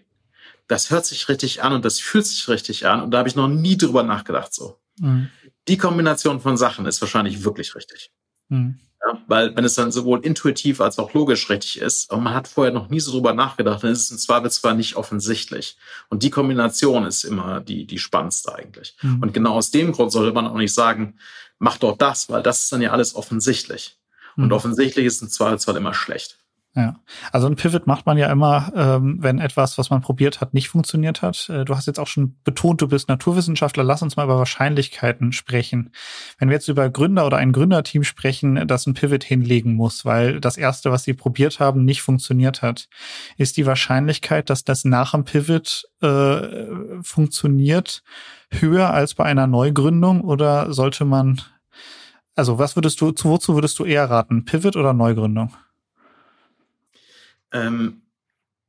das hört sich richtig an und das fühlt sich richtig an und da habe ich noch nie drüber nachgedacht so. Mhm. Die Kombination von Sachen ist wahrscheinlich wirklich richtig. Mhm. Ja, weil wenn es dann sowohl intuitiv als auch logisch richtig ist, und man hat vorher noch nie so drüber nachgedacht, dann ist es im Zweifelsfall nicht offensichtlich. Und die Kombination ist immer die, die spannendste eigentlich. Mhm. Und genau aus dem Grund sollte man auch nicht sagen, mach doch das, weil das ist dann ja alles offensichtlich. Und mhm. offensichtlich ist im Zweifelsfall immer schlecht. Ja, also ein Pivot macht man ja immer, ähm, wenn etwas, was man probiert hat, nicht funktioniert hat. Äh, du hast jetzt auch schon betont, du bist Naturwissenschaftler. Lass uns mal über Wahrscheinlichkeiten sprechen. Wenn wir jetzt über Gründer oder ein Gründerteam sprechen, das ein Pivot hinlegen muss, weil das erste, was sie probiert haben, nicht funktioniert hat, ist die Wahrscheinlichkeit, dass das nach dem Pivot äh, funktioniert, höher als bei einer Neugründung oder sollte man, also was würdest du, wozu würdest du eher raten? Pivot oder Neugründung? Ähm,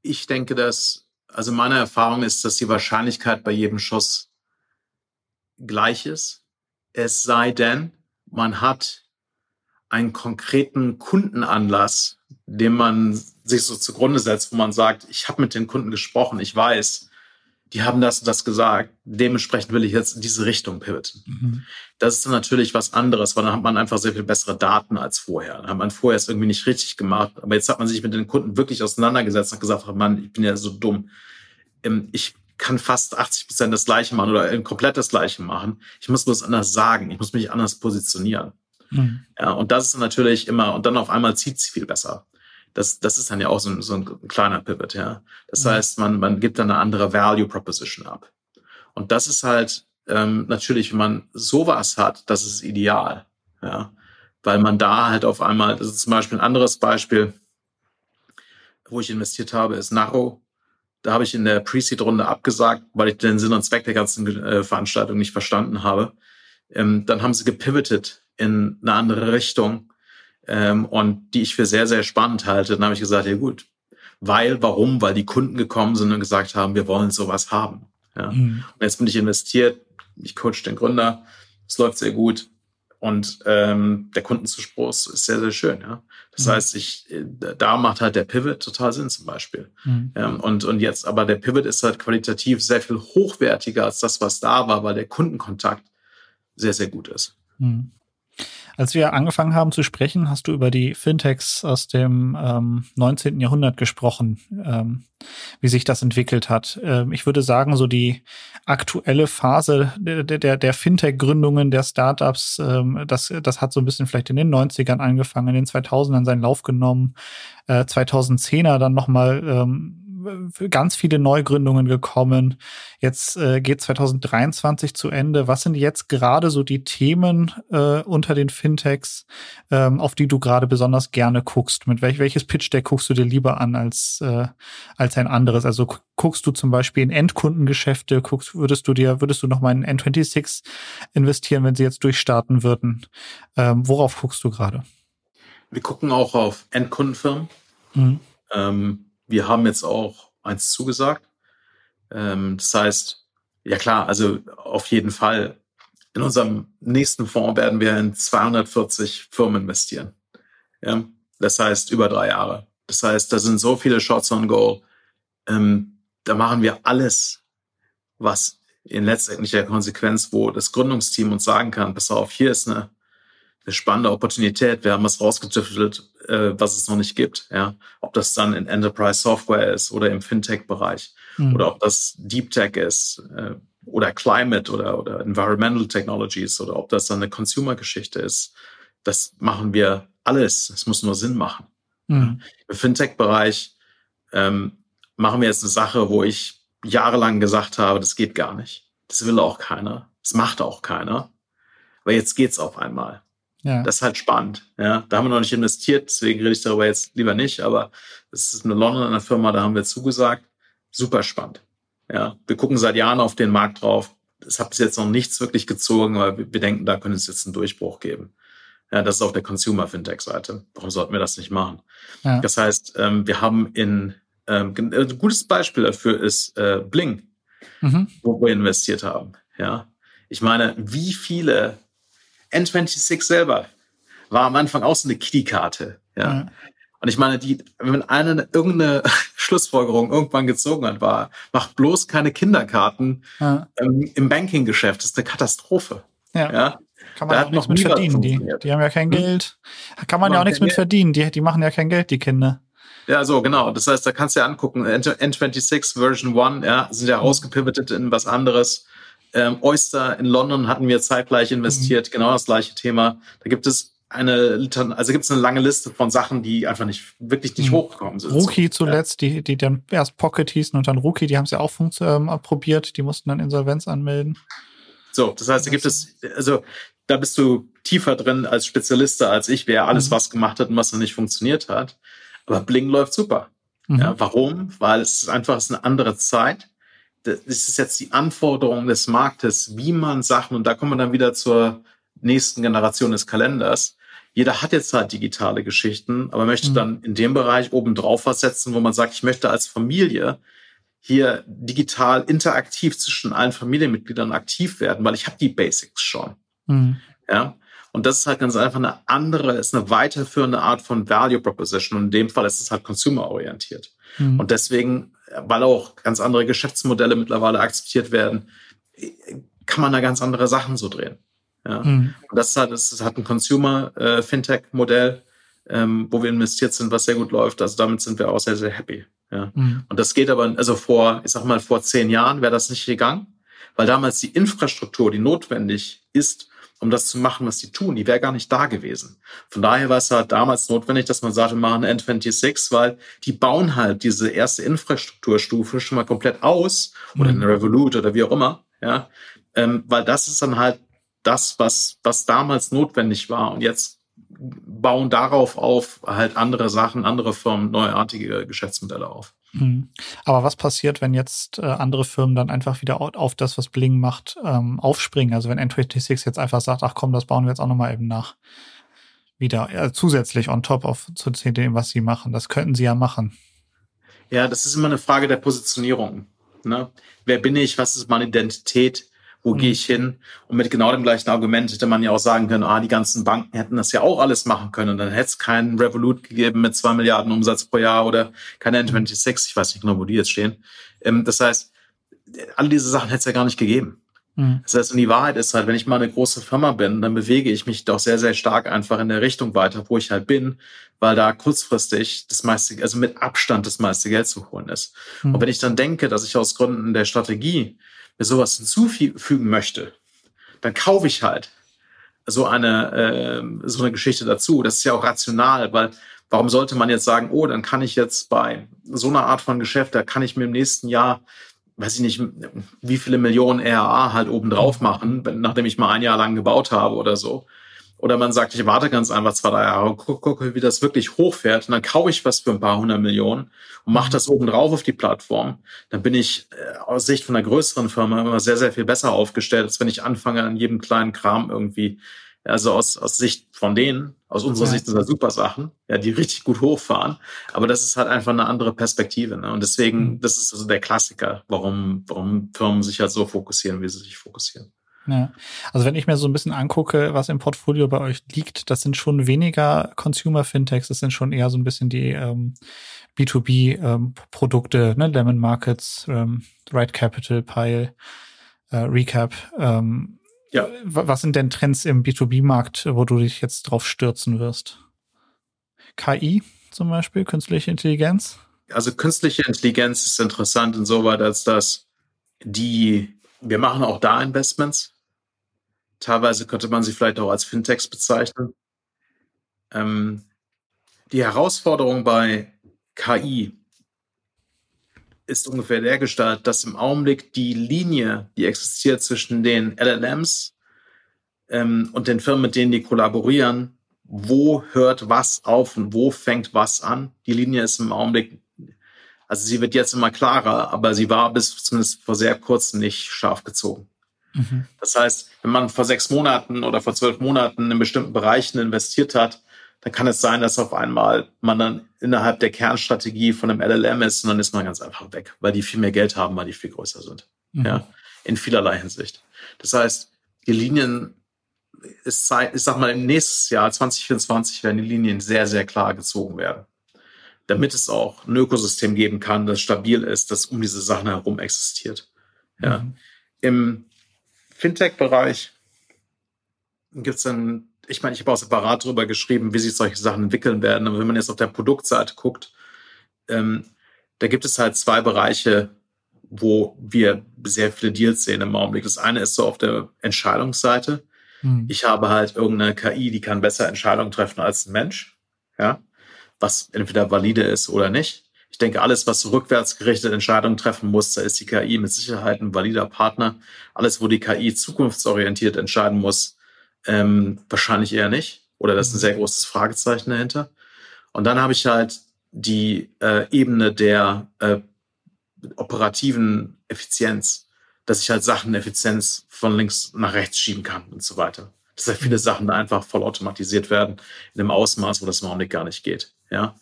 ich denke, dass, also meine Erfahrung ist, dass die Wahrscheinlichkeit bei jedem Schuss gleich ist. Es sei denn, man hat einen konkreten Kundenanlass, den man sich so zugrunde setzt, wo man sagt, ich habe mit den Kunden gesprochen, ich weiß, die haben das und das gesagt, dementsprechend will ich jetzt in diese Richtung pivoten. Mhm. Das ist dann natürlich was anderes, weil dann hat man einfach sehr viel bessere Daten als vorher. Dann hat man vorher es irgendwie nicht richtig gemacht, aber jetzt hat man sich mit den Kunden wirklich auseinandergesetzt und gesagt, Mann, ich bin ja so dumm. Ähm, ich kann fast 80 Prozent das Gleiche machen oder komplett das Gleiche machen. Ich muss bloß anders sagen, ich muss mich anders positionieren. Mhm. Ja, und das ist natürlich immer, und dann auf einmal zieht es viel besser das, das ist dann ja auch so ein, so ein kleiner Pivot, ja. Das mhm. heißt, man, man gibt dann eine andere Value Proposition ab. Und das ist halt ähm, natürlich, wenn man sowas hat, das ist ideal, ja. Weil man da halt auf einmal, das ist zum Beispiel ein anderes Beispiel, wo ich investiert habe, ist Narrow. Da habe ich in der Pre-Seed-Runde abgesagt, weil ich den Sinn und Zweck der ganzen äh, Veranstaltung nicht verstanden habe. Ähm, dann haben sie gepivotet in eine andere Richtung ähm, und die ich für sehr, sehr spannend halte. Dann habe ich gesagt, ja gut, weil, warum? Weil die Kunden gekommen sind und gesagt haben, wir wollen sowas haben. Ja. Mhm. Und jetzt bin ich investiert, ich coach den Gründer, es läuft sehr gut und ähm, der Kundenzuspruch ist sehr, sehr schön. Ja. Das mhm. heißt, ich, äh, da macht halt der Pivot total Sinn zum Beispiel. Mhm. Ähm, und, und jetzt, aber der Pivot ist halt qualitativ sehr viel hochwertiger als das, was da war, weil der Kundenkontakt sehr, sehr gut ist. Als wir angefangen haben zu sprechen, hast du über die Fintechs aus dem ähm, 19. Jahrhundert gesprochen, ähm, wie sich das entwickelt hat. Ähm, ich würde sagen, so die aktuelle Phase der, der, der Fintech-Gründungen, der Startups, ähm, das, das hat so ein bisschen vielleicht in den 90ern angefangen, in den 2000ern seinen Lauf genommen, äh, 2010er dann nochmal ähm, ganz viele Neugründungen gekommen. Jetzt äh, geht 2023 zu Ende. Was sind jetzt gerade so die Themen äh, unter den Fintechs, ähm, auf die du gerade besonders gerne guckst? Mit welch, welches Pitch-Deck guckst du dir lieber an als, äh, als ein anderes? Also guckst du zum Beispiel in Endkundengeschäfte, guckst, würdest du dir, würdest du noch mal in N26 investieren, wenn sie jetzt durchstarten würden? Ähm, worauf guckst du gerade? Wir gucken auch auf Endkundenfirmen. Mhm. Ähm, wir haben jetzt auch eins zugesagt. Ähm, das heißt, ja klar, also auf jeden Fall. In unserem nächsten Fonds werden wir in 240 Firmen investieren. Ja, das heißt über drei Jahre. Das heißt, da sind so viele Shots on Goal. Ähm, da machen wir alles, was in letztendlicher Konsequenz, wo das Gründungsteam uns sagen kann, pass auf, hier ist eine eine spannende Opportunität. Wir haben was rausgetüftelt, äh, was es noch nicht gibt. Ja, ob das dann in Enterprise Software ist oder im FinTech-Bereich mhm. oder ob das Deep Tech ist äh, oder Climate oder oder Environmental Technologies oder ob das dann eine Consumer-Geschichte ist. Das machen wir alles. Es muss nur Sinn machen. Mhm. Im FinTech-Bereich ähm, machen wir jetzt eine Sache, wo ich jahrelang gesagt habe, das geht gar nicht. Das will auch keiner. Das macht auch keiner. Aber jetzt geht's auf einmal. Ja. Das ist halt spannend. Ja, da haben wir noch nicht investiert, deswegen rede ich darüber jetzt lieber nicht, aber es ist eine Londoner Firma, da haben wir zugesagt. Super spannend. Ja, wir gucken seit Jahren auf den Markt drauf. Es hat bis jetzt noch nichts wirklich gezogen, aber wir denken, da könnte es jetzt einen Durchbruch geben. Ja, das ist auf der Consumer Fintech Seite. Warum sollten wir das nicht machen? Ja. Das heißt, ähm, wir haben in ähm, ein gutes Beispiel dafür ist äh, Bling, mhm. wo wir investiert haben. Ja, ich meine, wie viele N26 selber war am Anfang auch so eine Key-Karte. Ja. Mhm. Und ich meine, die, wenn eine irgendeine Schlussfolgerung irgendwann gezogen hat, war, macht bloß keine Kinderkarten mhm. ähm, im Banking-Geschäft. Das ist eine Katastrophe. Ja. ja. Kann man da auch nichts mit verdienen. Die, die haben ja kein hm? Geld. Kann man ja auch nichts mit verdienen. Die, die machen ja kein Geld, die Kinder. Ja, so, genau. Das heißt, da kannst du ja angucken. N26 Version 1, ja, sind ja ausgepivotet in was anderes. Ähm, Oyster in London hatten wir zeitgleich investiert, mhm. genau das gleiche Thema. Da gibt es eine, also gibt es eine lange Liste von Sachen, die einfach nicht, wirklich nicht mhm. hochgekommen sind. Rookie zuletzt, ja. die, die dann erst Pocket hießen und dann Rookie, die haben es ja auch ähm, probiert, die mussten dann Insolvenz anmelden. So, das heißt, da gibt es, also da bist du tiefer drin als Spezialist als ich, wer alles mhm. was gemacht hat und was noch nicht funktioniert hat. Aber Bling läuft super. Mhm. Ja, warum? Weil es ist einfach ist eine andere Zeit. Das ist jetzt die Anforderung des Marktes, wie man Sachen, und da kommen wir dann wieder zur nächsten Generation des Kalenders. Jeder hat jetzt halt digitale Geschichten, aber möchte mhm. dann in dem Bereich oben drauf was setzen, wo man sagt, ich möchte als Familie hier digital interaktiv zwischen allen Familienmitgliedern aktiv werden, weil ich habe die Basics schon. Mhm. Ja. Und das ist halt ganz einfach eine andere, ist eine weiterführende Art von Value Proposition. Und in dem Fall ist es halt consumer-orientiert. Mhm. Und deswegen, weil auch ganz andere Geschäftsmodelle mittlerweile akzeptiert werden, kann man da ganz andere Sachen so drehen. Ja. Mhm. Und das halt, das halt ein Consumer-Fintech-Modell, äh, ähm, wo wir investiert sind, was sehr gut läuft. Also damit sind wir auch sehr, sehr happy. Ja. Mhm. Und das geht aber, also vor, ich sag mal, vor zehn Jahren wäre das nicht gegangen, weil damals die Infrastruktur, die notwendig ist, um das zu machen, was sie tun. Die wäre gar nicht da gewesen. Von daher war es halt damals notwendig, dass man sagte, wir machen N26, weil die bauen halt diese erste Infrastrukturstufe schon mal komplett aus oder mhm. eine Revolut oder wie auch immer, ja, ähm, weil das ist dann halt das, was, was damals notwendig war und jetzt bauen darauf auf halt andere Sachen, andere Firmen, neuartige Geschäftsmodelle auf. Mhm. Aber was passiert, wenn jetzt äh, andere Firmen dann einfach wieder auf das, was Bling macht, ähm, aufspringen? Also wenn N26 jetzt einfach sagt, ach komm, das bauen wir jetzt auch nochmal eben nach. Wieder äh, zusätzlich on top auf zu dem, was sie machen. Das könnten sie ja machen. Ja, das ist immer eine Frage der Positionierung. Ne? Wer bin ich? Was ist meine Identität? Wo mhm. gehe ich hin? Und mit genau dem gleichen Argument hätte man ja auch sagen können, ah, die ganzen Banken hätten das ja auch alles machen können. dann hätte es keinen Revolut gegeben mit zwei Milliarden Umsatz pro Jahr oder keine N26, ich weiß nicht genau, wo die jetzt stehen. Ähm, das heißt, all diese Sachen hätte es ja gar nicht gegeben. Mhm. Das heißt, und die Wahrheit ist halt, wenn ich mal eine große Firma bin, dann bewege ich mich doch sehr, sehr stark einfach in der Richtung weiter, wo ich halt bin, weil da kurzfristig das meiste, also mit Abstand das meiste Geld zu holen ist. Mhm. Und wenn ich dann denke, dass ich aus Gründen der Strategie mir sowas hinzufügen möchte, dann kaufe ich halt so eine, äh, so eine Geschichte dazu. Das ist ja auch rational, weil warum sollte man jetzt sagen, oh, dann kann ich jetzt bei so einer Art von Geschäft, da kann ich mir im nächsten Jahr, weiß ich nicht, wie viele Millionen RA halt oben drauf machen, nachdem ich mal ein Jahr lang gebaut habe oder so. Oder man sagt, ich warte ganz einfach zwei, drei Jahre, gucke, guck, wie das wirklich hochfährt und dann kaufe ich was für ein paar hundert Millionen und mache das oben drauf auf die Plattform. Dann bin ich äh, aus Sicht von einer größeren Firma immer sehr, sehr viel besser aufgestellt, als wenn ich anfange, an jedem kleinen Kram irgendwie, also aus, aus Sicht von denen, aus unserer ja. Sicht sind das super Sachen, ja, die richtig gut hochfahren. Aber das ist halt einfach eine andere Perspektive. Ne? Und deswegen, mhm. das ist also der Klassiker, warum, warum Firmen sich halt so fokussieren, wie sie sich fokussieren. Ja. Also wenn ich mir so ein bisschen angucke, was im Portfolio bei euch liegt, das sind schon weniger Consumer Fintechs, das sind schon eher so ein bisschen die ähm, B2B-Produkte, ähm, ne? Lemon Markets, ähm, Right Capital, Pile, äh, Recap. Ähm, ja. Was sind denn Trends im B2B-Markt, wo du dich jetzt drauf stürzen wirst? KI zum Beispiel, künstliche Intelligenz? Also künstliche Intelligenz ist interessant insoweit, als dass die, wir machen auch da Investments, Teilweise könnte man sie vielleicht auch als Fintechs bezeichnen. Ähm, die Herausforderung bei KI ist ungefähr der Gestalt, dass im Augenblick die Linie, die existiert zwischen den LLMs ähm, und den Firmen, mit denen die kollaborieren, wo hört was auf und wo fängt was an. Die Linie ist im Augenblick, also sie wird jetzt immer klarer, aber sie war bis zumindest vor sehr kurzem nicht scharf gezogen. Mhm. Das heißt, wenn man vor sechs Monaten oder vor zwölf Monaten in bestimmten Bereichen investiert hat, dann kann es sein, dass auf einmal man dann innerhalb der Kernstrategie von einem LLM ist und dann ist man ganz einfach weg, weil die viel mehr Geld haben, weil die viel größer sind. Mhm. Ja, in vielerlei Hinsicht. Das heißt, die Linien ist Zeit, ich sag mal, im nächsten Jahr 2024 werden die Linien sehr, sehr klar gezogen werden. Damit es auch ein Ökosystem geben kann, das stabil ist, das um diese Sachen herum existiert. Ja. Mhm. Im Fintech-Bereich gibt es dann, ich meine, ich habe auch separat darüber geschrieben, wie sich solche Sachen entwickeln werden. Aber wenn man jetzt auf der Produktseite guckt, ähm, da gibt es halt zwei Bereiche, wo wir sehr viele Deals sehen im Augenblick. Das eine ist so auf der Entscheidungsseite. Hm. Ich habe halt irgendeine KI, die kann besser Entscheidungen treffen als ein Mensch. Ja, was entweder valide ist oder nicht. Ich denke, alles, was rückwärtsgerichtete Entscheidungen treffen muss, da ist die KI mit Sicherheit ein valider Partner. Alles, wo die KI zukunftsorientiert entscheiden muss, ähm, wahrscheinlich eher nicht. Oder das ist ein sehr großes Fragezeichen dahinter. Und dann habe ich halt die äh, Ebene der äh, operativen Effizienz, dass ich halt Sachen Effizienz von links nach rechts schieben kann und so weiter. Dass halt viele Sachen einfach voll automatisiert werden in einem Ausmaß, wo das im Augenblick gar nicht geht. Ja.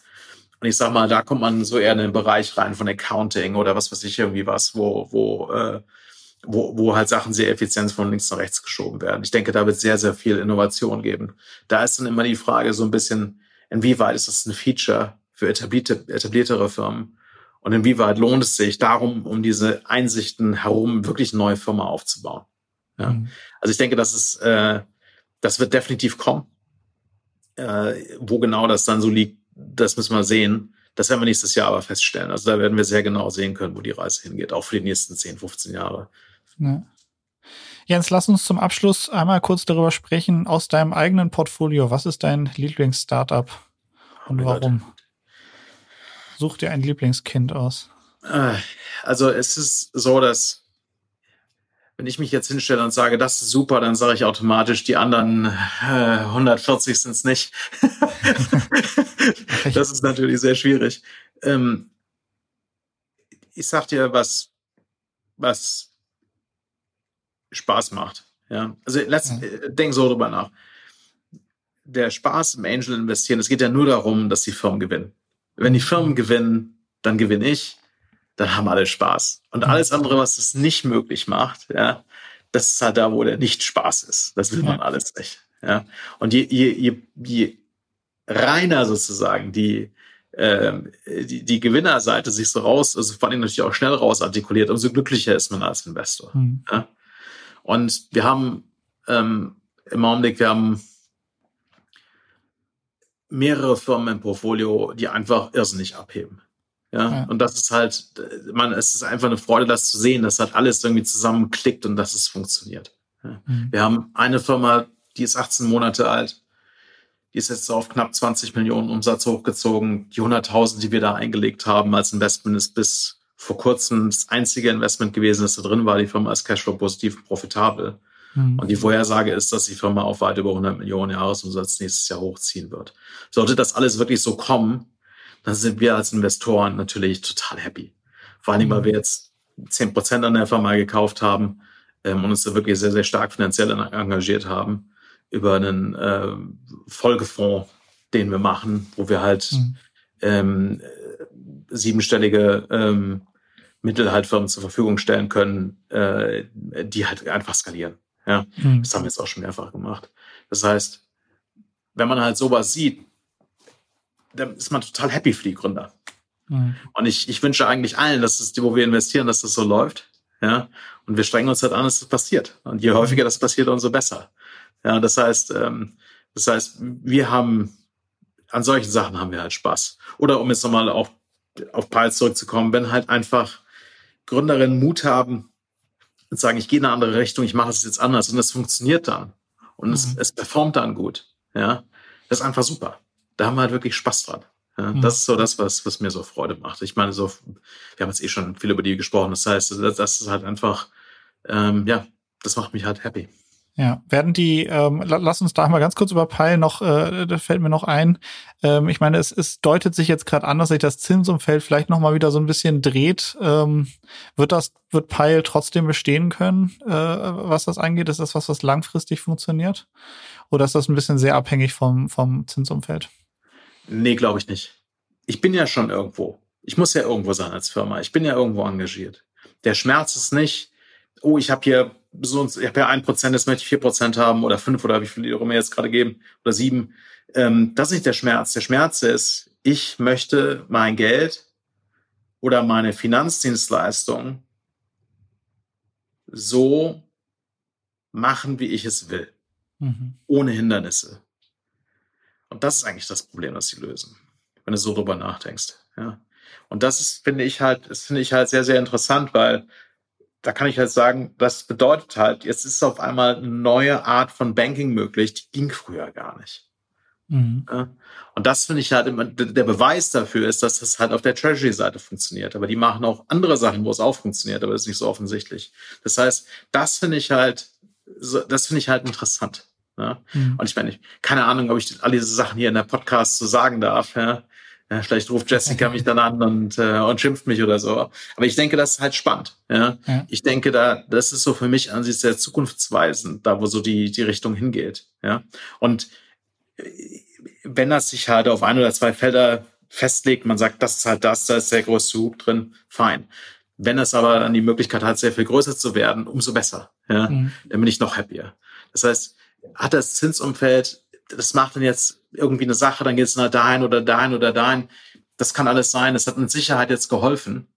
Und ich sag mal, da kommt man so eher in den Bereich rein von Accounting oder was weiß ich irgendwie was, wo, wo, äh, wo, wo halt Sachen sehr effizient von links nach rechts geschoben werden. Ich denke, da wird sehr, sehr viel Innovation geben. Da ist dann immer die Frage so ein bisschen, inwieweit ist das ein Feature für etablierte, etabliertere Firmen? Und inwieweit lohnt es sich darum, um diese Einsichten herum wirklich eine neue Firma aufzubauen? Ja. Mhm. Also ich denke, das ist, äh, das wird definitiv kommen. Äh, wo genau das dann so liegt, das müssen wir sehen. Das werden wir nächstes Jahr aber feststellen. Also da werden wir sehr genau sehen können, wo die Reise hingeht, auch für die nächsten 10, 15 Jahre. Ja. Jens, lass uns zum Abschluss einmal kurz darüber sprechen, aus deinem eigenen Portfolio, was ist dein Lieblings-Startup und oh warum? Gott. Such dir ein Lieblingskind aus. Äh, also es ist so, dass wenn ich mich jetzt hinstelle und sage, das ist super, dann sage ich automatisch, die anderen äh, 140 sind es nicht. das ist natürlich sehr schwierig. Ähm, ich sag dir, was, was Spaß macht. Ja, also let's, ja. Äh, denk so drüber nach. Der Spaß im Angel investieren, es geht ja nur darum, dass die Firmen gewinnen. Wenn die Firmen gewinnen, dann gewinne ich, dann haben alle Spaß. Und alles andere, was es nicht möglich macht, ja, das ist halt da, wo der nicht Spaß ist. Das will man alles nicht. Ja. Und je, je, je, je reiner sozusagen die, ähm, die, die Gewinnerseite sich so raus, also vor allem natürlich auch schnell raus artikuliert, umso glücklicher ist man als Investor. Mhm. Ja? Und wir haben ähm, im Augenblick, wir haben mehrere Firmen im Portfolio, die einfach irrsinnig abheben. Ja? ja, und das ist halt, man, es ist einfach eine Freude, das zu sehen, dass halt alles irgendwie zusammenklickt und dass es funktioniert. Ja. Mhm. Wir haben eine Firma, die ist 18 Monate alt, die ist jetzt auf knapp 20 Millionen Umsatz hochgezogen. Die 100.000, die wir da eingelegt haben als Investment, ist bis vor kurzem das einzige Investment gewesen, das da drin war. Die Firma ist Cashflow positiv profitabel. Mhm. Und die Vorhersage ist, dass die Firma auf weit über 100 Millionen Jahresumsatz nächstes Jahr hochziehen wird. Sollte das alles wirklich so kommen, dann sind wir als Investoren natürlich total happy. Vor allem, weil wir jetzt 10 Prozent an der Firma gekauft haben ähm, und uns da wirklich sehr, sehr stark finanziell engagiert haben über einen äh, Folgefonds, den wir machen, wo wir halt mhm. ähm, siebenstellige ähm, Mittel halt Firmen zur Verfügung stellen können, äh, die halt einfach skalieren. Ja, mhm. das haben wir jetzt auch schon mehrfach gemacht. Das heißt, wenn man halt sowas sieht, dann ist man total happy für die Gründer. Mhm. Und ich, ich wünsche eigentlich allen, dass es, wo wir investieren, dass das so läuft. Ja, und wir strengen uns halt an, dass das passiert. Und je häufiger das passiert, umso besser. Ja, das heißt, ähm, das heißt, wir haben an solchen Sachen haben wir halt Spaß. Oder um jetzt nochmal auf, auf Piles zurückzukommen, wenn halt einfach Gründerinnen Mut haben, und sagen, ich gehe in eine andere Richtung, ich mache es jetzt anders und es funktioniert dann und mhm. es, es performt dann gut. Ja, das ist einfach super. Da haben wir halt wirklich Spaß dran. Ja, mhm. Das ist so das, was, was mir so Freude macht. Ich meine, so, wir haben jetzt eh schon viel über die gesprochen. Das heißt, das, das ist halt einfach, ähm, ja, das macht mich halt happy. Ja, werden die, ähm, lass uns da mal ganz kurz überpeilen, noch, äh, da fällt mir noch ein, ähm, ich meine, es, es deutet sich jetzt gerade an, dass sich das Zinsumfeld vielleicht noch mal wieder so ein bisschen dreht. Ähm, wird das, wird Peil trotzdem bestehen können, äh, was das angeht? Ist das was, was langfristig funktioniert? Oder ist das ein bisschen sehr abhängig vom, vom Zinsumfeld? Nee, glaube ich nicht. Ich bin ja schon irgendwo. Ich muss ja irgendwo sein als Firma. Ich bin ja irgendwo engagiert. Der Schmerz ist nicht, oh, ich habe hier so, ich habe ja ein Prozent, jetzt möchte ich vier Prozent haben oder fünf oder wie viel die mir jetzt gerade geben oder sieben. Ähm, das ist nicht der Schmerz. Der Schmerz ist, ich möchte mein Geld oder meine Finanzdienstleistung so machen, wie ich es will. mhm. ohne Hindernisse. Und das ist eigentlich das Problem, das sie lösen, wenn du so drüber nachdenkst. Ja. Und das ist, finde ich halt, das finde ich halt sehr, sehr interessant, weil da kann ich halt sagen, das bedeutet halt, jetzt ist auf einmal eine neue Art von Banking möglich, die ging früher gar nicht. Mhm. Ja? Und das finde ich halt immer, der Beweis dafür ist, dass das halt auf der Treasury-Seite funktioniert. Aber die machen auch andere Sachen, wo es auch funktioniert, aber das ist nicht so offensichtlich. Das heißt, das finde ich halt, das finde ich halt interessant. Ja? Mhm. Und ich meine, keine Ahnung, ob ich all diese Sachen hier in der Podcast so sagen darf. Ja? Ja, vielleicht ruft Jessica mich dann an und, äh, und schimpft mich oder so. Aber ich denke, das ist halt spannend. Ja? ja. Ich denke, da, das ist so für mich an sich sehr zukunftsweisend, da wo so die, die Richtung hingeht. Ja. Und äh, wenn das sich halt auf ein oder zwei Felder festlegt, man sagt, das ist halt das, da ist der größte Hub drin, fein. Wenn es aber dann die Möglichkeit hat, sehr viel größer zu werden, umso besser. Ja? Mhm. Dann bin ich noch happier. Das heißt, hat das Zinsumfeld das macht dann jetzt irgendwie eine Sache, dann geht es nach dahin oder dahin oder dahin. Das kann alles sein. Das hat mit Sicherheit jetzt geholfen.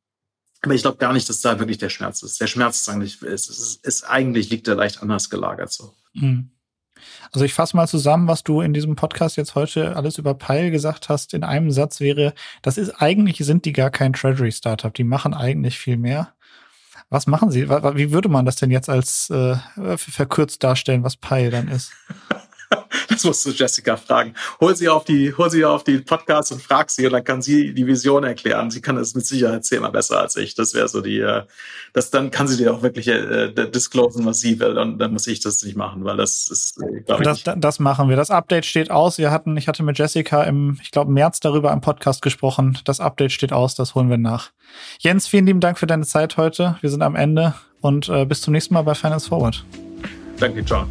Aber ich glaube gar nicht, dass da wirklich der Schmerz ist. Der Schmerz ist eigentlich, ist, ist, ist eigentlich liegt er leicht anders gelagert so. Mhm. Also ich fasse mal zusammen, was du in diesem Podcast jetzt heute alles über Pile gesagt hast. In einem Satz wäre, das ist eigentlich sind die gar kein Treasury Startup. Die machen eigentlich viel mehr. Was machen sie? Wie würde man das denn jetzt als äh, verkürzt darstellen, was Pile dann ist? Das musst du Jessica fragen. Hol sie auf die, hol sie auf die Podcast und frag sie und dann kann sie die Vision erklären. Sie kann das mit Sicherheit zehnmal besser als ich. Das wäre so die, äh, das dann kann sie dir auch wirklich äh, disclosen, was sie will. Und dann muss ich das nicht machen, weil das ist, äh, glaube ich. Das, das machen wir. Das Update steht aus. Wir hatten, ich hatte mit Jessica im, ich glaube, März darüber im Podcast gesprochen. Das Update steht aus, das holen wir nach. Jens, vielen lieben Dank für deine Zeit heute. Wir sind am Ende und äh, bis zum nächsten Mal bei Finance Forward. Danke, John.